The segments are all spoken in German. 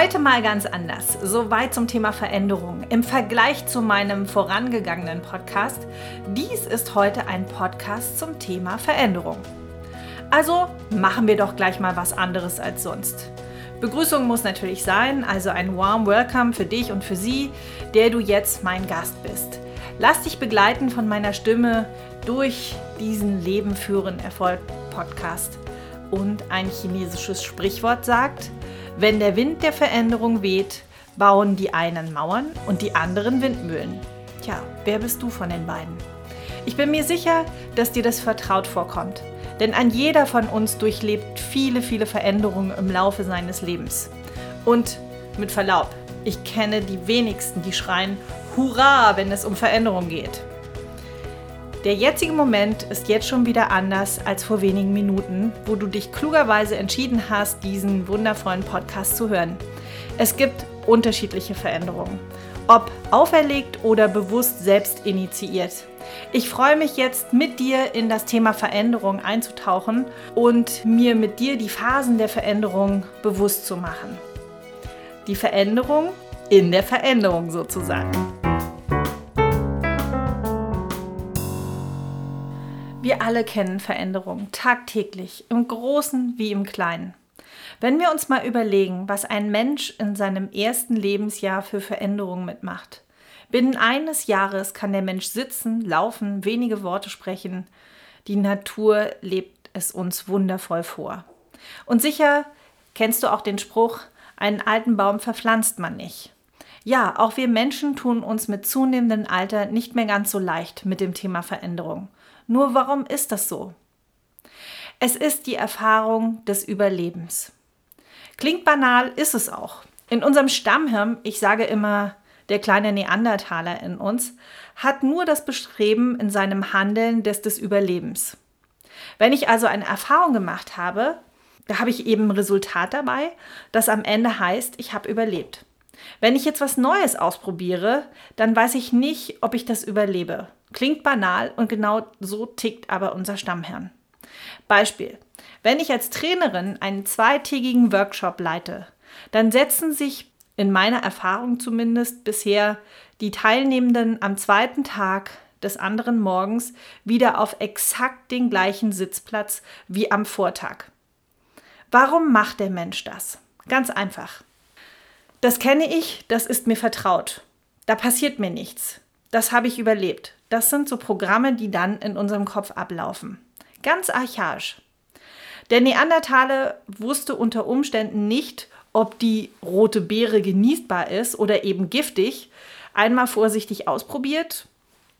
Heute mal ganz anders. Soweit zum Thema Veränderung. Im Vergleich zu meinem vorangegangenen Podcast. Dies ist heute ein Podcast zum Thema Veränderung. Also machen wir doch gleich mal was anderes als sonst. Begrüßung muss natürlich sein, also ein warm Welcome für dich und für sie, der du jetzt mein Gast bist. Lass dich begleiten von meiner Stimme durch diesen Leben führen Erfolg Podcast. Und ein chinesisches Sprichwort sagt, wenn der Wind der Veränderung weht, bauen die einen Mauern und die anderen Windmühlen. Tja, wer bist du von den beiden? Ich bin mir sicher, dass dir das vertraut vorkommt. Denn ein jeder von uns durchlebt viele, viele Veränderungen im Laufe seines Lebens. Und mit Verlaub, ich kenne die wenigsten, die schreien Hurra, wenn es um Veränderung geht. Der jetzige Moment ist jetzt schon wieder anders als vor wenigen Minuten, wo du dich klugerweise entschieden hast, diesen wundervollen Podcast zu hören. Es gibt unterschiedliche Veränderungen, ob auferlegt oder bewusst selbst initiiert. Ich freue mich jetzt mit dir in das Thema Veränderung einzutauchen und mir mit dir die Phasen der Veränderung bewusst zu machen. Die Veränderung in der Veränderung sozusagen. Wir alle kennen Veränderungen tagtäglich, im Großen wie im Kleinen. Wenn wir uns mal überlegen, was ein Mensch in seinem ersten Lebensjahr für Veränderungen mitmacht. Binnen eines Jahres kann der Mensch sitzen, laufen, wenige Worte sprechen. Die Natur lebt es uns wundervoll vor. Und sicher kennst du auch den Spruch, einen alten Baum verpflanzt man nicht. Ja, auch wir Menschen tun uns mit zunehmendem Alter nicht mehr ganz so leicht mit dem Thema Veränderung. Nur warum ist das so? Es ist die Erfahrung des Überlebens. Klingt banal, ist es auch. In unserem Stammhirn, ich sage immer, der kleine Neandertaler in uns, hat nur das Bestreben in seinem Handeln des, des Überlebens. Wenn ich also eine Erfahrung gemacht habe, da habe ich eben ein Resultat dabei, das am Ende heißt, ich habe überlebt. Wenn ich jetzt was Neues ausprobiere, dann weiß ich nicht, ob ich das überlebe. Klingt banal und genau so tickt aber unser Stammhirn. Beispiel. Wenn ich als Trainerin einen zweitägigen Workshop leite, dann setzen sich in meiner Erfahrung zumindest bisher die Teilnehmenden am zweiten Tag des anderen Morgens wieder auf exakt den gleichen Sitzplatz wie am Vortag. Warum macht der Mensch das? Ganz einfach. Das kenne ich, das ist mir vertraut. Da passiert mir nichts. Das habe ich überlebt. Das sind so Programme, die dann in unserem Kopf ablaufen. Ganz archaisch. Der Neandertaler wusste unter Umständen nicht, ob die rote Beere genießbar ist oder eben giftig. Einmal vorsichtig ausprobiert,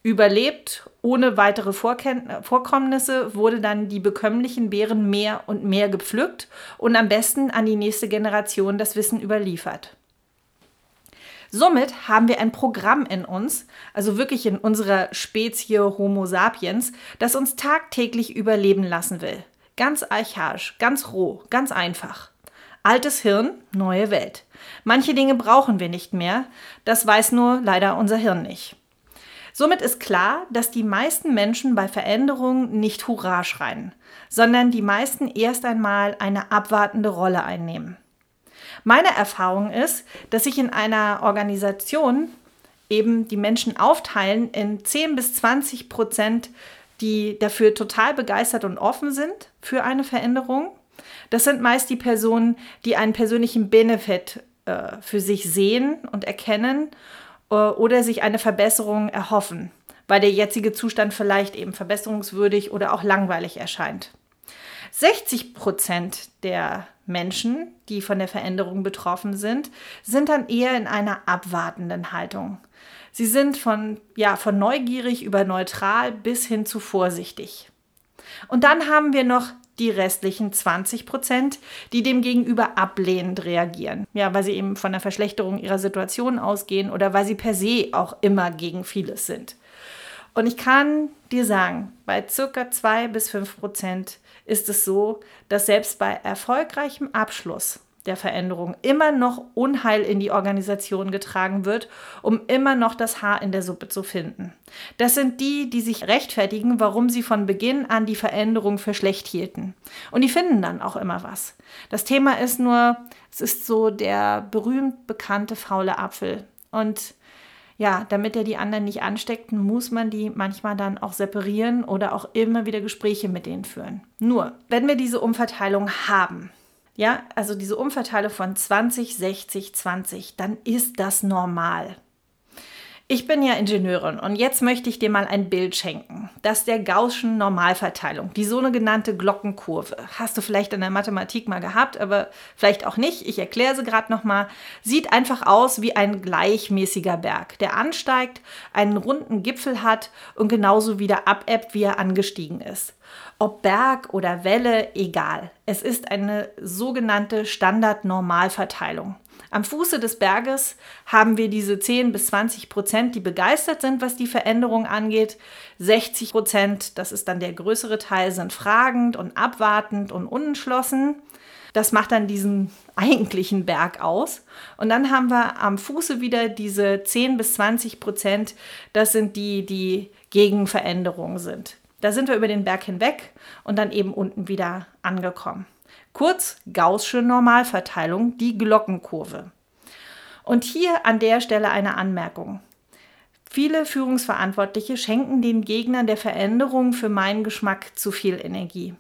überlebt, ohne weitere Vorkommnisse wurde dann die bekömmlichen Beeren mehr und mehr gepflückt und am besten an die nächste Generation das Wissen überliefert. Somit haben wir ein Programm in uns, also wirklich in unserer Spezie Homo sapiens, das uns tagtäglich überleben lassen will. Ganz archaisch, ganz roh, ganz einfach. Altes Hirn, neue Welt. Manche Dinge brauchen wir nicht mehr, das weiß nur leider unser Hirn nicht. Somit ist klar, dass die meisten Menschen bei Veränderungen nicht Hurra schreien, sondern die meisten erst einmal eine abwartende Rolle einnehmen. Meine Erfahrung ist, dass sich in einer Organisation eben die Menschen aufteilen in 10 bis 20 Prozent, die dafür total begeistert und offen sind für eine Veränderung. Das sind meist die Personen, die einen persönlichen Benefit äh, für sich sehen und erkennen äh, oder sich eine Verbesserung erhoffen, weil der jetzige Zustand vielleicht eben verbesserungswürdig oder auch langweilig erscheint. 60 Prozent der Menschen, die von der Veränderung betroffen sind, sind dann eher in einer abwartenden Haltung. Sie sind von, ja, von neugierig über neutral bis hin zu vorsichtig. Und dann haben wir noch die restlichen 20 Prozent, die dem gegenüber ablehnend reagieren. Ja, weil sie eben von der Verschlechterung ihrer Situation ausgehen oder weil sie per se auch immer gegen vieles sind. Und ich kann dir sagen, bei circa 2 bis 5 Prozent ist es so, dass selbst bei erfolgreichem Abschluss der Veränderung immer noch Unheil in die Organisation getragen wird, um immer noch das Haar in der Suppe zu finden. Das sind die, die sich rechtfertigen, warum sie von Beginn an die Veränderung für schlecht hielten. Und die finden dann auch immer was. Das Thema ist nur, es ist so der berühmt bekannte faule Apfel. Und ja, damit er die anderen nicht ansteckt, muss man die manchmal dann auch separieren oder auch immer wieder Gespräche mit denen führen. Nur, wenn wir diese Umverteilung haben, ja, also diese Umverteilung von 20, 60, 20, dann ist das normal. Ich bin ja Ingenieurin und jetzt möchte ich dir mal ein Bild schenken. Das der Gaußschen Normalverteilung, die sogenannte Glockenkurve. Hast du vielleicht in der Mathematik mal gehabt, aber vielleicht auch nicht. Ich erkläre sie gerade nochmal. Sieht einfach aus wie ein gleichmäßiger Berg, der ansteigt, einen runden Gipfel hat und genauso wieder abebbt, wie er angestiegen ist. Ob Berg oder Welle, egal. Es ist eine sogenannte Standard-Normalverteilung. Am Fuße des Berges haben wir diese 10 bis 20 Prozent, die begeistert sind, was die Veränderung angeht. 60 Prozent, das ist dann der größere Teil, sind fragend und abwartend und unentschlossen. Das macht dann diesen eigentlichen Berg aus. Und dann haben wir am Fuße wieder diese 10 bis 20 Prozent. Das sind die, die gegen Veränderungen sind. Da sind wir über den Berg hinweg und dann eben unten wieder angekommen. Kurz Gaußsche Normalverteilung, die Glockenkurve. Und hier an der Stelle eine Anmerkung. Viele Führungsverantwortliche schenken den Gegnern der Veränderung für meinen Geschmack zu viel Energie.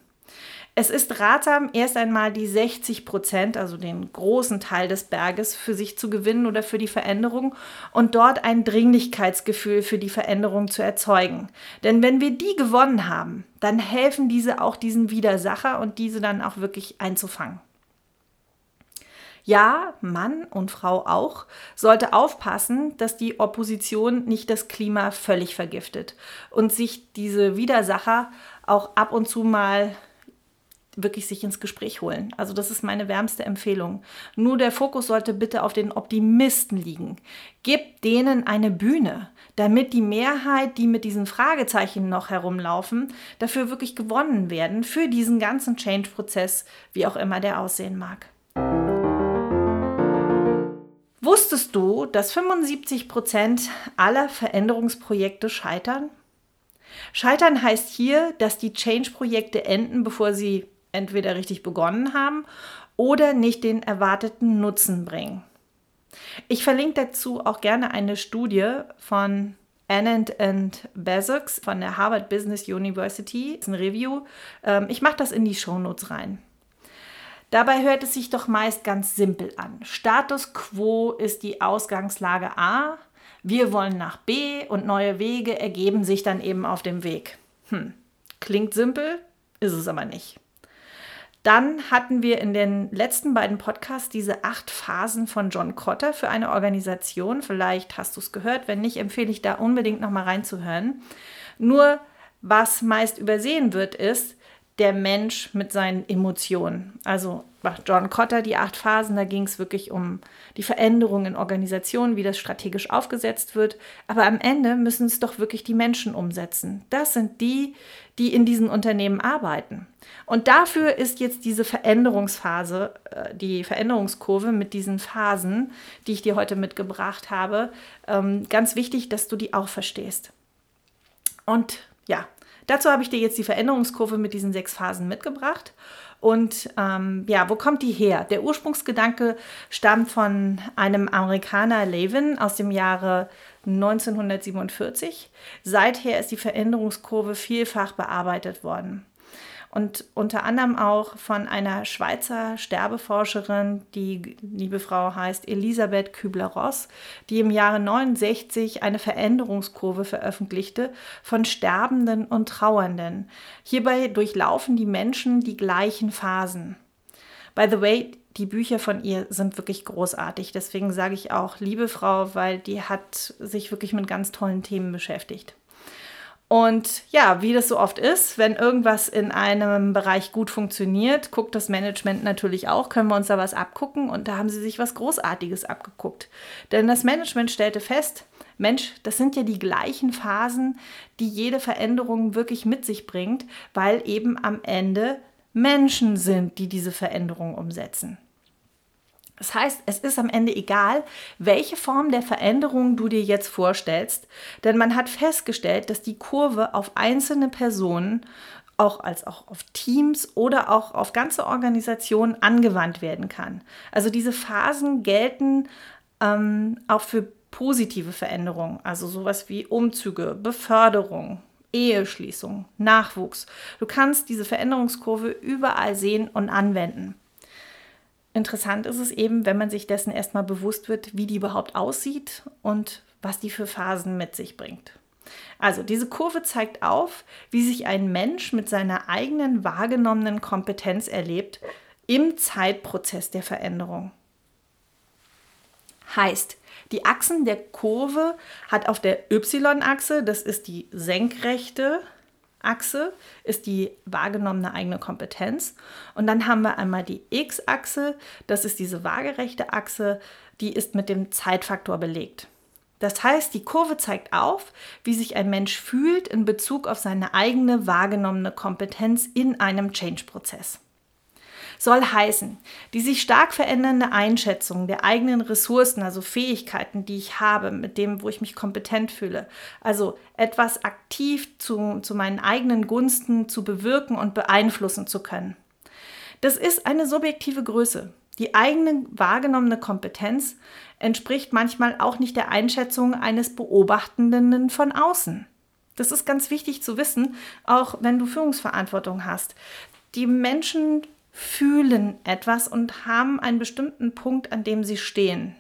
Es ist ratsam, erst einmal die 60 Prozent, also den großen Teil des Berges, für sich zu gewinnen oder für die Veränderung und dort ein Dringlichkeitsgefühl für die Veränderung zu erzeugen. Denn wenn wir die gewonnen haben, dann helfen diese auch diesen Widersacher und diese dann auch wirklich einzufangen. Ja, Mann und Frau auch, sollte aufpassen, dass die Opposition nicht das Klima völlig vergiftet und sich diese Widersacher auch ab und zu mal wirklich sich ins Gespräch holen. Also das ist meine wärmste Empfehlung. Nur der Fokus sollte bitte auf den Optimisten liegen. Gebt denen eine Bühne, damit die Mehrheit, die mit diesen Fragezeichen noch herumlaufen, dafür wirklich gewonnen werden für diesen ganzen Change-Prozess, wie auch immer der aussehen mag. Wusstest du, dass 75 Prozent aller Veränderungsprojekte scheitern? Scheitern heißt hier, dass die Change-Projekte enden, bevor sie entweder richtig begonnen haben oder nicht den erwarteten Nutzen bringen. Ich verlinke dazu auch gerne eine Studie von Anand and Bezos von der Harvard Business University. Das ist ein Review. Ähm, ich mache das in die Shownotes rein. Dabei hört es sich doch meist ganz simpel an. Status quo ist die Ausgangslage A. Wir wollen nach B und neue Wege ergeben sich dann eben auf dem Weg. Hm. Klingt simpel, ist es aber nicht. Dann hatten wir in den letzten beiden Podcasts diese acht Phasen von John Cotter für eine Organisation. Vielleicht hast du es gehört. Wenn nicht, empfehle ich da unbedingt nochmal reinzuhören. Nur was meist übersehen wird, ist, der Mensch mit seinen Emotionen. Also John Cotter, die acht Phasen, da ging es wirklich um die Veränderung in Organisationen, wie das strategisch aufgesetzt wird. Aber am Ende müssen es doch wirklich die Menschen umsetzen. Das sind die, die in diesen Unternehmen arbeiten. Und dafür ist jetzt diese Veränderungsphase, äh, die Veränderungskurve mit diesen Phasen, die ich dir heute mitgebracht habe, ähm, ganz wichtig, dass du die auch verstehst. Und ja, Dazu habe ich dir jetzt die Veränderungskurve mit diesen sechs Phasen mitgebracht. Und ähm, ja, wo kommt die her? Der Ursprungsgedanke stammt von einem Amerikaner, Levin, aus dem Jahre 1947. Seither ist die Veränderungskurve vielfach bearbeitet worden und unter anderem auch von einer Schweizer Sterbeforscherin, die liebe Frau heißt Elisabeth Kübler-Ross, die im Jahre 69 eine Veränderungskurve veröffentlichte von Sterbenden und Trauernden. Hierbei durchlaufen die Menschen die gleichen Phasen. By the way, die Bücher von ihr sind wirklich großartig. Deswegen sage ich auch, liebe Frau, weil die hat sich wirklich mit ganz tollen Themen beschäftigt. Und ja, wie das so oft ist, wenn irgendwas in einem Bereich gut funktioniert, guckt das Management natürlich auch, können wir uns da was abgucken und da haben sie sich was Großartiges abgeguckt. Denn das Management stellte fest, Mensch, das sind ja die gleichen Phasen, die jede Veränderung wirklich mit sich bringt, weil eben am Ende Menschen sind, die diese Veränderung umsetzen. Das heißt, es ist am Ende egal, welche Form der Veränderung du dir jetzt vorstellst, denn man hat festgestellt, dass die Kurve auf einzelne Personen, auch als auch auf Teams oder auch auf ganze Organisationen angewandt werden kann. Also diese Phasen gelten ähm, auch für positive Veränderungen, also sowas wie Umzüge, Beförderung, Eheschließung, Nachwuchs. Du kannst diese Veränderungskurve überall sehen und anwenden. Interessant ist es eben, wenn man sich dessen erstmal bewusst wird, wie die überhaupt aussieht und was die für Phasen mit sich bringt. Also diese Kurve zeigt auf, wie sich ein Mensch mit seiner eigenen wahrgenommenen Kompetenz erlebt im Zeitprozess der Veränderung. Heißt, die Achsen der Kurve hat auf der Y-Achse, das ist die senkrechte Achse ist die wahrgenommene eigene Kompetenz. Und dann haben wir einmal die X-Achse, das ist diese waagerechte Achse, die ist mit dem Zeitfaktor belegt. Das heißt, die Kurve zeigt auf, wie sich ein Mensch fühlt in Bezug auf seine eigene wahrgenommene Kompetenz in einem Change-Prozess soll heißen, die sich stark verändernde Einschätzung der eigenen Ressourcen, also Fähigkeiten, die ich habe, mit dem, wo ich mich kompetent fühle, also etwas aktiv zu, zu meinen eigenen Gunsten zu bewirken und beeinflussen zu können. Das ist eine subjektive Größe. Die eigene wahrgenommene Kompetenz entspricht manchmal auch nicht der Einschätzung eines Beobachtenden von außen. Das ist ganz wichtig zu wissen, auch wenn du Führungsverantwortung hast. Die Menschen fühlen etwas und haben einen bestimmten Punkt, an dem sie stehen.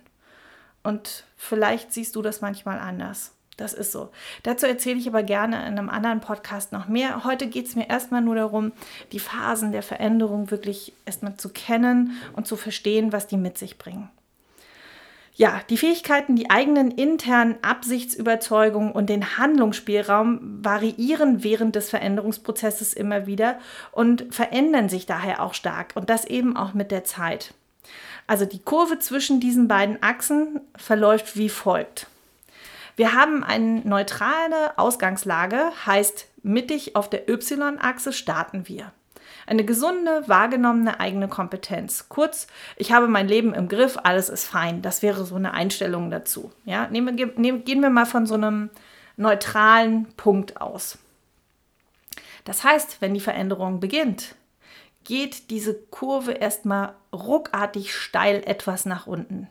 Und vielleicht siehst du das manchmal anders. Das ist so. Dazu erzähle ich aber gerne in einem anderen Podcast noch mehr. Heute geht es mir erstmal nur darum, die Phasen der Veränderung wirklich erstmal zu kennen und zu verstehen, was die mit sich bringen. Ja, die Fähigkeiten, die eigenen internen Absichtsüberzeugungen und den Handlungsspielraum variieren während des Veränderungsprozesses immer wieder und verändern sich daher auch stark und das eben auch mit der Zeit. Also die Kurve zwischen diesen beiden Achsen verläuft wie folgt. Wir haben eine neutrale Ausgangslage, heißt mittig auf der Y-Achse starten wir. Eine gesunde, wahrgenommene eigene Kompetenz. Kurz, ich habe mein Leben im Griff, alles ist fein. Das wäre so eine Einstellung dazu. Ja, nehmen, nehmen, gehen wir mal von so einem neutralen Punkt aus. Das heißt, wenn die Veränderung beginnt, geht diese Kurve erstmal ruckartig steil etwas nach unten.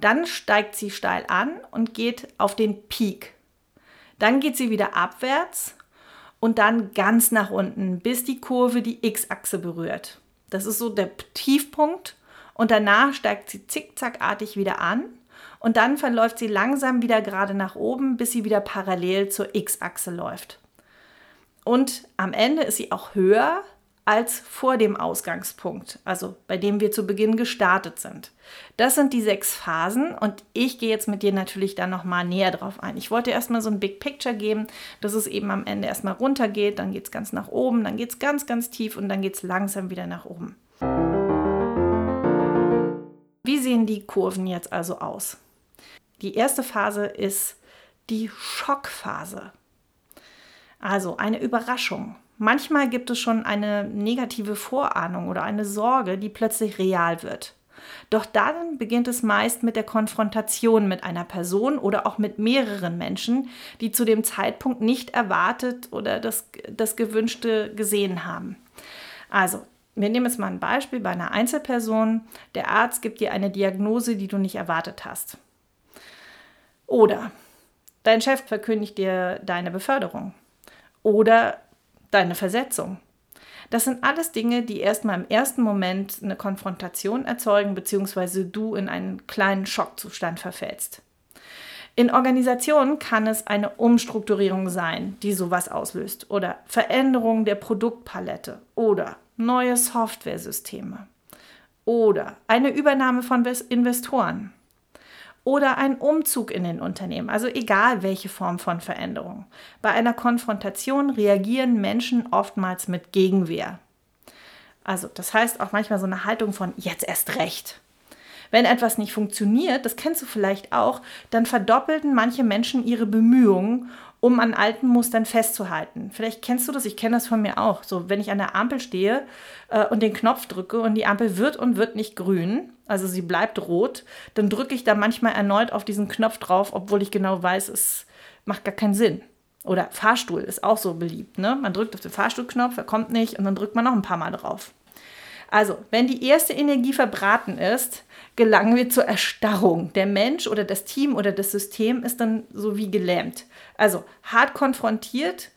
Dann steigt sie steil an und geht auf den Peak. Dann geht sie wieder abwärts und dann ganz nach unten, bis die Kurve die X-Achse berührt. Das ist so der Tiefpunkt und danach steigt sie zickzackartig wieder an und dann verläuft sie langsam wieder gerade nach oben, bis sie wieder parallel zur X-Achse läuft. Und am Ende ist sie auch höher als vor dem Ausgangspunkt, also bei dem wir zu Beginn gestartet sind. Das sind die sechs Phasen und ich gehe jetzt mit dir natürlich dann nochmal näher drauf ein. Ich wollte erstmal so ein Big Picture geben, dass es eben am Ende erstmal runter geht, dann geht es ganz nach oben, dann geht es ganz, ganz tief und dann geht es langsam wieder nach oben. Wie sehen die Kurven jetzt also aus? Die erste Phase ist die Schockphase. Also eine Überraschung. Manchmal gibt es schon eine negative Vorahnung oder eine Sorge, die plötzlich real wird. Doch dann beginnt es meist mit der Konfrontation mit einer Person oder auch mit mehreren Menschen, die zu dem Zeitpunkt nicht erwartet oder das, das Gewünschte gesehen haben. Also, wir nehmen jetzt mal ein Beispiel bei einer Einzelperson. Der Arzt gibt dir eine Diagnose, die du nicht erwartet hast. Oder dein Chef verkündigt dir deine Beförderung. Oder deine Versetzung. Das sind alles Dinge, die erstmal im ersten Moment eine Konfrontation erzeugen, beziehungsweise du in einen kleinen Schockzustand verfällst. In Organisationen kann es eine Umstrukturierung sein, die sowas auslöst, oder Veränderung der Produktpalette oder neue Softwaresysteme oder eine Übernahme von Investoren oder ein Umzug in den Unternehmen, also egal welche Form von Veränderung. Bei einer Konfrontation reagieren Menschen oftmals mit Gegenwehr. Also das heißt auch manchmal so eine Haltung von jetzt erst recht. Wenn etwas nicht funktioniert, das kennst du vielleicht auch, dann verdoppelten manche Menschen ihre Bemühungen, um an alten Mustern festzuhalten. Vielleicht kennst du das, ich kenne das von mir auch. So, wenn ich an der Ampel stehe äh, und den Knopf drücke und die Ampel wird und wird nicht grün, also sie bleibt rot, dann drücke ich da manchmal erneut auf diesen Knopf drauf, obwohl ich genau weiß, es macht gar keinen Sinn. Oder Fahrstuhl ist auch so beliebt. Ne? Man drückt auf den Fahrstuhlknopf, er kommt nicht und dann drückt man noch ein paar Mal drauf. Also, wenn die erste Energie verbraten ist, gelangen wir zur Erstarrung. Der Mensch oder das Team oder das System ist dann so wie gelähmt. Also hart konfrontiert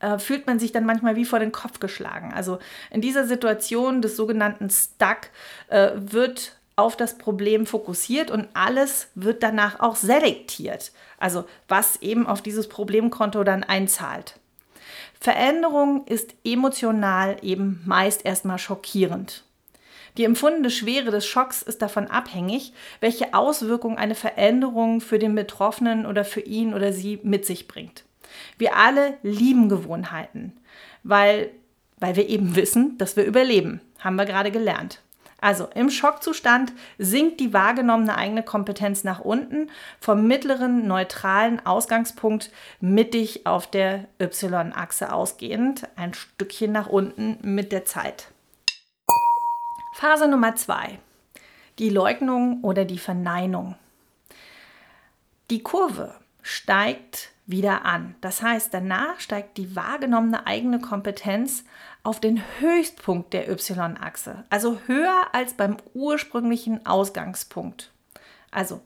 äh, fühlt man sich dann manchmal wie vor den Kopf geschlagen. Also in dieser Situation des sogenannten Stuck äh, wird auf das Problem fokussiert und alles wird danach auch selektiert. Also was eben auf dieses Problemkonto dann einzahlt. Veränderung ist emotional eben meist erstmal schockierend. Die empfundene Schwere des Schocks ist davon abhängig, welche Auswirkungen eine Veränderung für den Betroffenen oder für ihn oder sie mit sich bringt. Wir alle lieben Gewohnheiten, weil, weil wir eben wissen, dass wir überleben. Haben wir gerade gelernt. Also im Schockzustand sinkt die wahrgenommene eigene Kompetenz nach unten vom mittleren neutralen Ausgangspunkt mittig auf der Y-Achse ausgehend, ein Stückchen nach unten mit der Zeit. Phase Nummer zwei. Die Leugnung oder die Verneinung. Die Kurve steigt wieder an. Das heißt, danach steigt die wahrgenommene eigene Kompetenz auf den Höchstpunkt der Y-Achse, also höher als beim ursprünglichen Ausgangspunkt. Also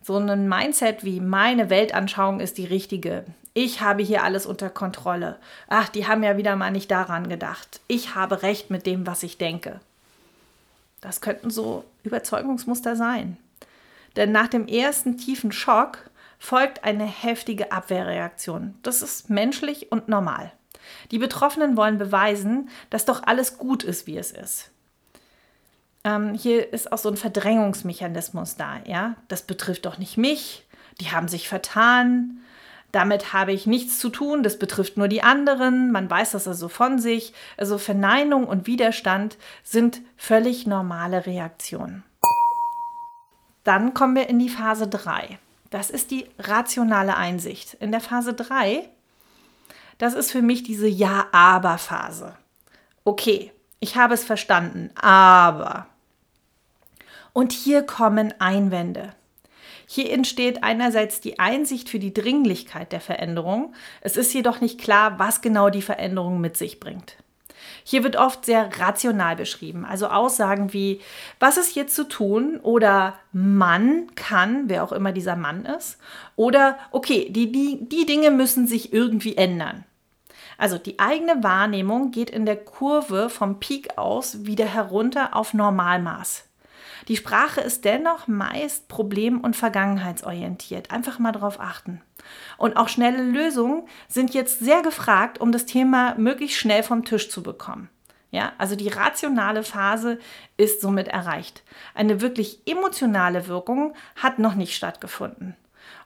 so ein Mindset wie meine Weltanschauung ist die richtige. Ich habe hier alles unter Kontrolle. Ach, die haben ja wieder mal nicht daran gedacht. Ich habe recht mit dem, was ich denke. Das könnten so Überzeugungsmuster sein. Denn nach dem ersten tiefen Schock folgt eine heftige Abwehrreaktion. Das ist menschlich und normal. Die Betroffenen wollen beweisen, dass doch alles gut ist, wie es ist. Ähm, hier ist auch so ein Verdrängungsmechanismus da. Ja, das betrifft doch nicht mich. Die haben sich vertan. Damit habe ich nichts zu tun, das betrifft nur die anderen, man weiß das also von sich. Also Verneinung und Widerstand sind völlig normale Reaktionen. Dann kommen wir in die Phase 3. Das ist die rationale Einsicht. In der Phase 3, das ist für mich diese Ja-Aber-Phase. Okay, ich habe es verstanden, aber. Und hier kommen Einwände. Hier entsteht einerseits die Einsicht für die Dringlichkeit der Veränderung. Es ist jedoch nicht klar, was genau die Veränderung mit sich bringt. Hier wird oft sehr rational beschrieben, also Aussagen wie, was ist jetzt zu tun oder Mann kann, wer auch immer dieser Mann ist, oder okay, die, die, die Dinge müssen sich irgendwie ändern. Also die eigene Wahrnehmung geht in der Kurve vom Peak aus wieder herunter auf Normalmaß. Die Sprache ist dennoch meist problem- und vergangenheitsorientiert. Einfach mal darauf achten. Und auch schnelle Lösungen sind jetzt sehr gefragt, um das Thema möglichst schnell vom Tisch zu bekommen. Ja, also die rationale Phase ist somit erreicht. Eine wirklich emotionale Wirkung hat noch nicht stattgefunden.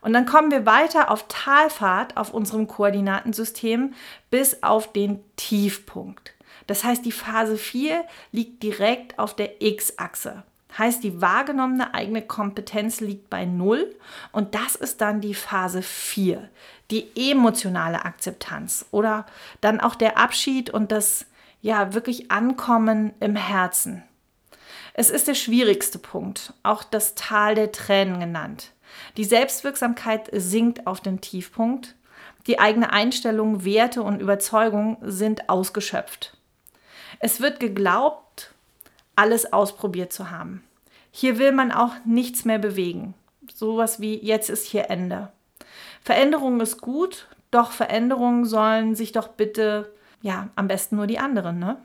Und dann kommen wir weiter auf Talfahrt auf unserem Koordinatensystem bis auf den Tiefpunkt. Das heißt, die Phase 4 liegt direkt auf der X-Achse. Heißt, die wahrgenommene eigene Kompetenz liegt bei Null und das ist dann die Phase 4, die emotionale Akzeptanz oder dann auch der Abschied und das ja wirklich Ankommen im Herzen. Es ist der schwierigste Punkt, auch das Tal der Tränen genannt. Die Selbstwirksamkeit sinkt auf den Tiefpunkt, die eigene Einstellung, Werte und Überzeugung sind ausgeschöpft. Es wird geglaubt, alles ausprobiert zu haben. Hier will man auch nichts mehr bewegen. Sowas wie jetzt ist hier Ende. Veränderung ist gut, doch Veränderungen sollen sich doch bitte, ja, am besten nur die anderen, ne?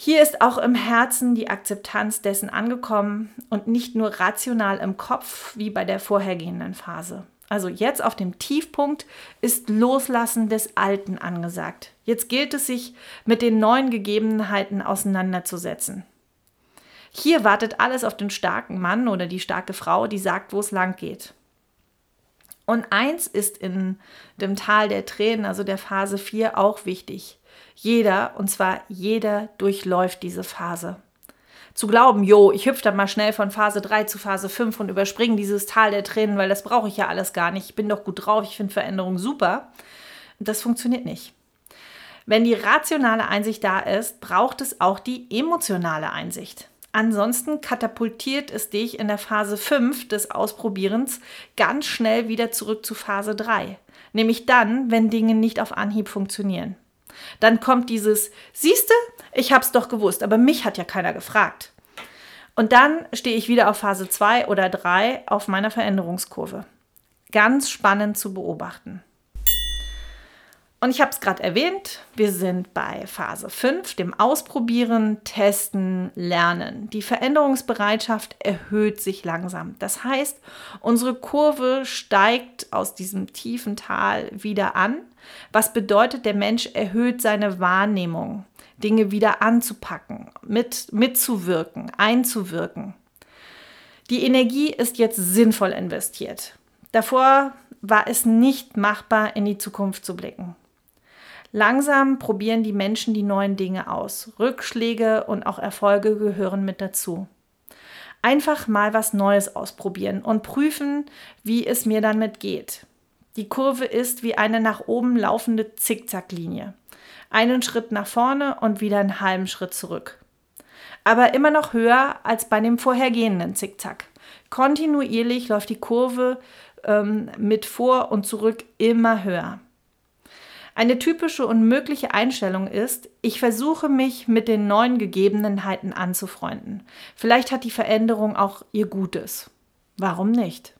Hier ist auch im Herzen die Akzeptanz dessen angekommen und nicht nur rational im Kopf wie bei der vorhergehenden Phase. Also jetzt auf dem Tiefpunkt ist Loslassen des Alten angesagt. Jetzt gilt es sich mit den neuen Gegebenheiten auseinanderzusetzen. Hier wartet alles auf den starken Mann oder die starke Frau, die sagt, wo es lang geht. Und eins ist in dem Tal der Tränen, also der Phase 4, auch wichtig. Jeder, und zwar jeder, durchläuft diese Phase. zu glauben, jo, ich hüpfe dann mal schnell von Phase 3 zu Phase 5 und überspringe dieses Tal der Tränen, weil das brauche ich ja alles gar nicht. Ich bin doch gut drauf, ich finde Veränderung super. Das funktioniert nicht. Wenn die rationale Einsicht da ist, braucht es auch die emotionale Einsicht. Ansonsten katapultiert es dich in der Phase 5 des Ausprobierens ganz schnell wieder zurück zu Phase 3. Nämlich dann, wenn Dinge nicht auf Anhieb funktionieren. Dann kommt dieses, siehste, ich hab's doch gewusst, aber mich hat ja keiner gefragt. Und dann stehe ich wieder auf Phase 2 oder 3 auf meiner Veränderungskurve. Ganz spannend zu beobachten. Und ich habe es gerade erwähnt, wir sind bei Phase 5, dem Ausprobieren, Testen, Lernen. Die Veränderungsbereitschaft erhöht sich langsam. Das heißt, unsere Kurve steigt aus diesem tiefen Tal wieder an, was bedeutet, der Mensch erhöht seine Wahrnehmung, Dinge wieder anzupacken, mit, mitzuwirken, einzuwirken. Die Energie ist jetzt sinnvoll investiert. Davor war es nicht machbar, in die Zukunft zu blicken. Langsam probieren die Menschen die neuen Dinge aus. Rückschläge und auch Erfolge gehören mit dazu. Einfach mal was Neues ausprobieren und prüfen, wie es mir damit geht. Die Kurve ist wie eine nach oben laufende Zickzacklinie. Einen Schritt nach vorne und wieder einen halben Schritt zurück. Aber immer noch höher als bei dem vorhergehenden Zickzack. Kontinuierlich läuft die Kurve ähm, mit vor und zurück immer höher. Eine typische und mögliche Einstellung ist, ich versuche mich mit den neuen Gegebenheiten anzufreunden. Vielleicht hat die Veränderung auch ihr Gutes. Warum nicht?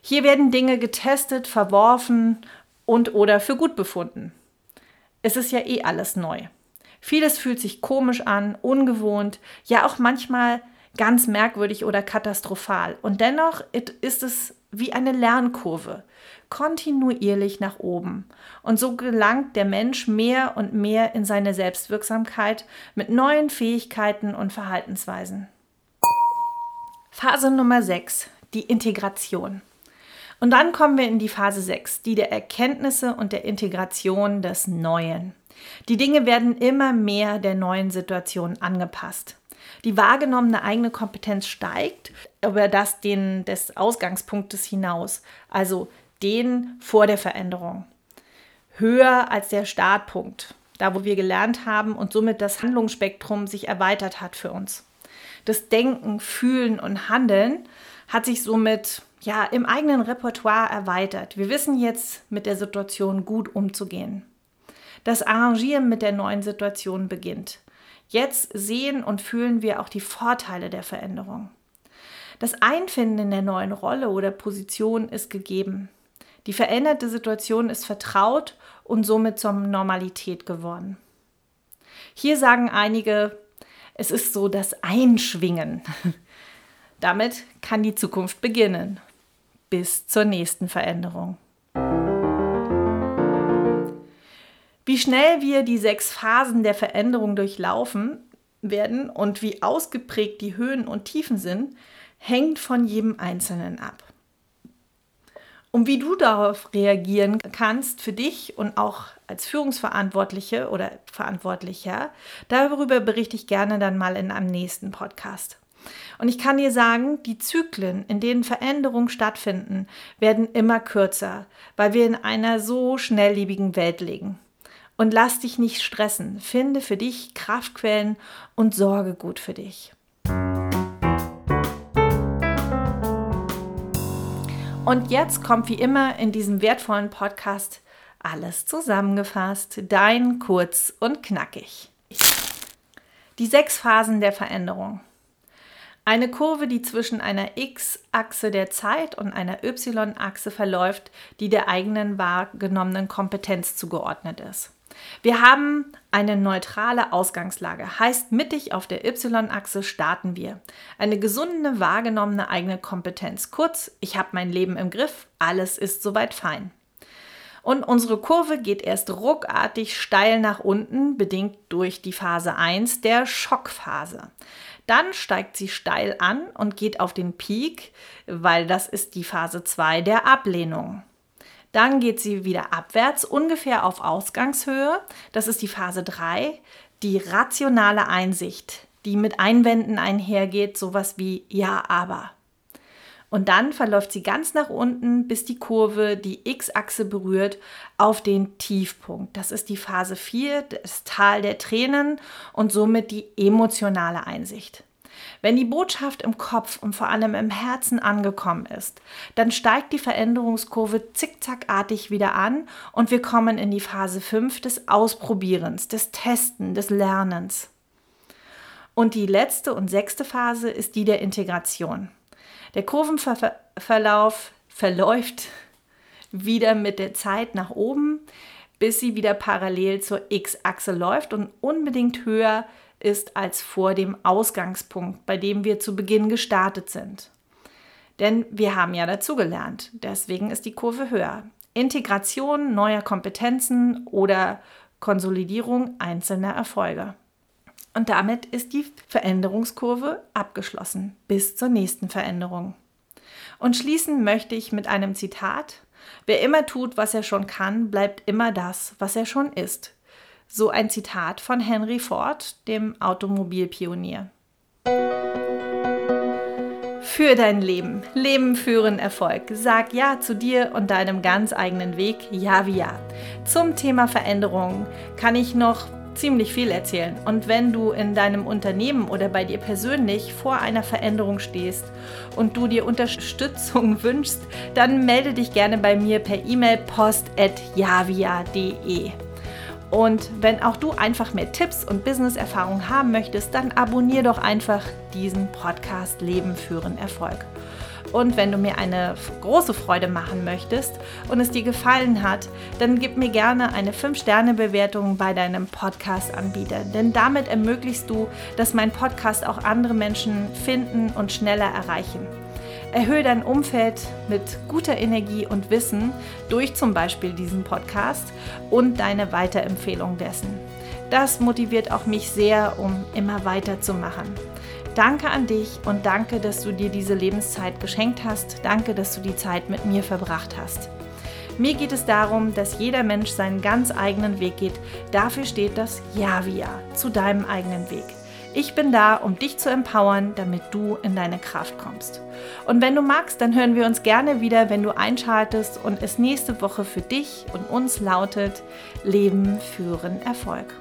Hier werden Dinge getestet, verworfen und oder für gut befunden. Es ist ja eh alles neu. Vieles fühlt sich komisch an, ungewohnt, ja auch manchmal ganz merkwürdig oder katastrophal. Und dennoch ist es wie eine Lernkurve kontinuierlich nach oben. Und so gelangt der Mensch mehr und mehr in seine Selbstwirksamkeit mit neuen Fähigkeiten und Verhaltensweisen. Phase Nummer 6, die Integration. Und dann kommen wir in die Phase 6, die der Erkenntnisse und der Integration des Neuen. Die Dinge werden immer mehr der neuen Situation angepasst. Die wahrgenommene eigene Kompetenz steigt über das den, des Ausgangspunktes hinaus. Also den vor der Veränderung. Höher als der Startpunkt, da wo wir gelernt haben und somit das Handlungsspektrum sich erweitert hat für uns. Das Denken, Fühlen und Handeln hat sich somit ja im eigenen Repertoire erweitert. Wir wissen jetzt mit der Situation gut umzugehen. Das Arrangieren mit der neuen Situation beginnt. Jetzt sehen und fühlen wir auch die Vorteile der Veränderung. Das Einfinden in der neuen Rolle oder Position ist gegeben. Die veränderte Situation ist vertraut und somit zur Normalität geworden. Hier sagen einige, es ist so das Einschwingen. Damit kann die Zukunft beginnen. Bis zur nächsten Veränderung. Wie schnell wir die sechs Phasen der Veränderung durchlaufen werden und wie ausgeprägt die Höhen und Tiefen sind, hängt von jedem Einzelnen ab. Und wie du darauf reagieren kannst für dich und auch als Führungsverantwortliche oder Verantwortlicher, darüber berichte ich gerne dann mal in einem nächsten Podcast. Und ich kann dir sagen, die Zyklen, in denen Veränderungen stattfinden, werden immer kürzer, weil wir in einer so schnelllebigen Welt leben. Und lass dich nicht stressen, finde für dich Kraftquellen und sorge gut für dich. Und jetzt kommt wie immer in diesem wertvollen Podcast alles zusammengefasst, dein kurz und knackig. Die sechs Phasen der Veränderung. Eine Kurve, die zwischen einer X-Achse der Zeit und einer Y-Achse verläuft, die der eigenen wahrgenommenen Kompetenz zugeordnet ist. Wir haben eine neutrale Ausgangslage, heißt mittig auf der Y-Achse starten wir. Eine gesunde, wahrgenommene eigene Kompetenz. Kurz, ich habe mein Leben im Griff, alles ist soweit fein. Und unsere Kurve geht erst ruckartig steil nach unten, bedingt durch die Phase 1 der Schockphase. Dann steigt sie steil an und geht auf den Peak, weil das ist die Phase 2 der Ablehnung. Dann geht sie wieder abwärts, ungefähr auf Ausgangshöhe. Das ist die Phase 3, die rationale Einsicht, die mit Einwänden einhergeht, sowas wie Ja, aber. Und dann verläuft sie ganz nach unten, bis die Kurve die X-Achse berührt auf den Tiefpunkt. Das ist die Phase 4, das Tal der Tränen und somit die emotionale Einsicht. Wenn die Botschaft im Kopf und vor allem im Herzen angekommen ist, dann steigt die Veränderungskurve zickzackartig wieder an und wir kommen in die Phase 5 des Ausprobierens, des Testen, des Lernens. Und die letzte und sechste Phase ist die der Integration. Der Kurvenverlauf verläuft wieder mit der Zeit nach oben, bis sie wieder parallel zur X-Achse läuft und unbedingt höher ist als vor dem Ausgangspunkt, bei dem wir zu Beginn gestartet sind. Denn wir haben ja dazugelernt, deswegen ist die Kurve höher. Integration neuer Kompetenzen oder Konsolidierung einzelner Erfolge. Und damit ist die Veränderungskurve abgeschlossen bis zur nächsten Veränderung. Und schließen möchte ich mit einem Zitat. Wer immer tut, was er schon kann, bleibt immer das, was er schon ist. So ein Zitat von Henry Ford, dem Automobilpionier. Für dein Leben. Leben führen Erfolg. Sag Ja zu dir und deinem ganz eigenen Weg. Ja wie Ja. Zum Thema Veränderung kann ich noch ziemlich viel erzählen. Und wenn du in deinem Unternehmen oder bei dir persönlich vor einer Veränderung stehst und du dir Unterstützung wünschst, dann melde dich gerne bei mir per E-Mail post.javia.de. Und wenn auch du einfach mehr Tipps und Business-Erfahrung haben möchtest, dann abonnier doch einfach diesen Podcast Leben führen Erfolg. Und wenn du mir eine große Freude machen möchtest und es dir gefallen hat, dann gib mir gerne eine 5-Sterne-Bewertung bei deinem Podcast-Anbieter. Denn damit ermöglichst du, dass mein Podcast auch andere Menschen finden und schneller erreichen. Erhöhe dein Umfeld mit guter Energie und Wissen durch zum Beispiel diesen Podcast und deine Weiterempfehlung dessen. Das motiviert auch mich sehr, um immer weiterzumachen. Danke an dich und danke, dass du dir diese Lebenszeit geschenkt hast. Danke, dass du die Zeit mit mir verbracht hast. Mir geht es darum, dass jeder Mensch seinen ganz eigenen Weg geht. Dafür steht das Ja-Wir zu deinem eigenen Weg. Ich bin da, um dich zu empowern, damit du in deine Kraft kommst. Und wenn du magst, dann hören wir uns gerne wieder, wenn du einschaltest und es nächste Woche für dich und uns lautet Leben führen Erfolg.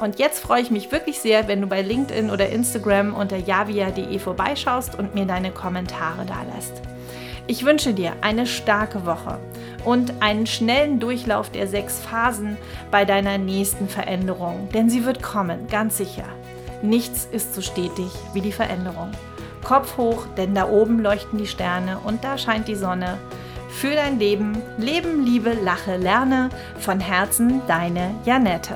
Und jetzt freue ich mich wirklich sehr, wenn du bei LinkedIn oder Instagram unter javia.de vorbeischaust und mir deine Kommentare da lässt. Ich wünsche dir eine starke Woche und einen schnellen Durchlauf der sechs Phasen bei deiner nächsten Veränderung, denn sie wird kommen, ganz sicher. Nichts ist so stetig wie die Veränderung. Kopf hoch, denn da oben leuchten die Sterne und da scheint die Sonne. Für dein Leben, Leben, Liebe, Lache, Lerne. Von Herzen, deine Janette.